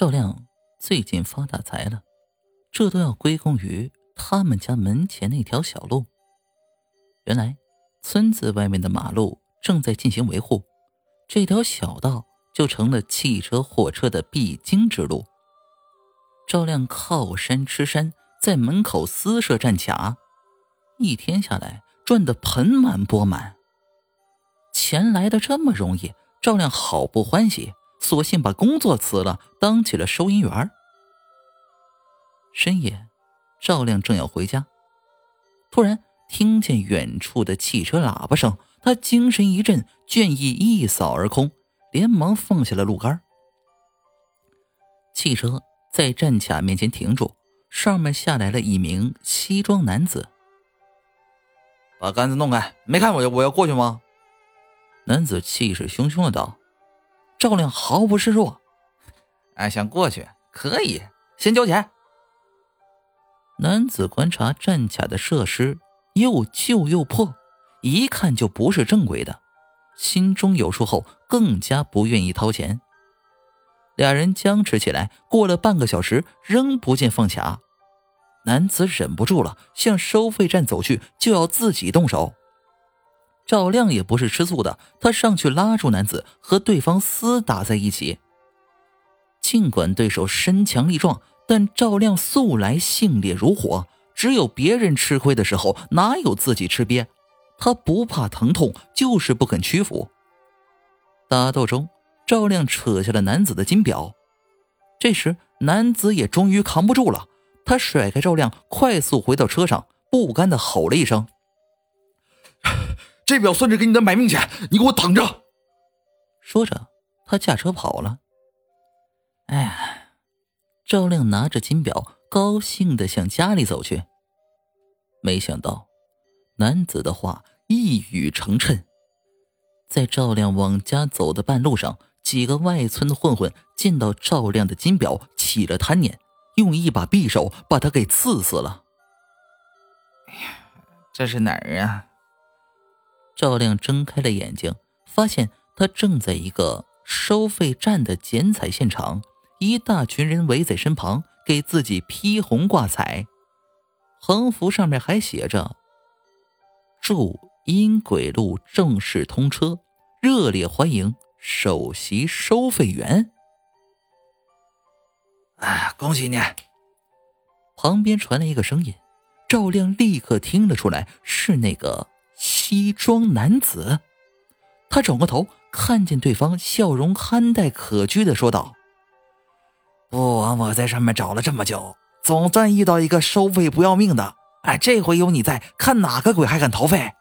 赵亮最近发大财了，这都要归功于他们家门前那条小路。原来，村子外面的马路正在进行维护，这条小道就成了汽车、货车的必经之路。赵亮靠山吃山，在门口私设站卡，一天下来赚得盆满钵满。钱来的这么容易，赵亮好不欢喜，索性把工作辞了，当起了收银员。深夜，赵亮正要回家，突然听见远处的汽车喇叭声，他精神一振，倦意一扫而空，连忙放下了路杆。汽车。在站卡面前停住，上面下来了一名西装男子。把杆子弄开，没看我要我要过去吗？男子气势汹汹的道。赵亮毫不示弱，哎，想过去可以，先交钱。男子观察站卡的设施又旧又破，一看就不是正规的，心中有数后，更加不愿意掏钱。俩人僵持起来，过了半个小时，仍不见放卡。男子忍不住了，向收费站走去，就要自己动手。赵亮也不是吃素的，他上去拉住男子，和对方厮打在一起。尽管对手身强力壮，但赵亮素来性烈如火，只有别人吃亏的时候，哪有自己吃瘪？他不怕疼痛，就是不肯屈服。打斗中。赵亮扯下了男子的金表，这时男子也终于扛不住了，他甩开赵亮，快速回到车上，不甘的吼了一声：“这表算是给你的买命钱，你给我等着！”说着，他驾车跑了。哎呀，赵亮拿着金表，高兴的向家里走去，没想到男子的话一语成谶，在赵亮往家走的半路上。几个外村的混混见到赵亮的金表，起了贪念，用一把匕首把他给刺死了。哎呀，这是哪儿啊？赵亮睁开了眼睛，发现他正在一个收费站的剪彩现场，一大群人围在身旁，给自己披红挂彩，横幅上面还写着：“祝阴轨路正式通车，热烈欢迎。”首席收费员，啊，恭喜你！旁边传来一个声音，赵亮立刻听了出来，是那个西装男子。他转过头，看见对方，笑容憨态可掬的说道：“不枉我在上面找了这么久，总算遇到一个收费不要命的。哎，这回有你在，看哪个鬼还敢逃费！”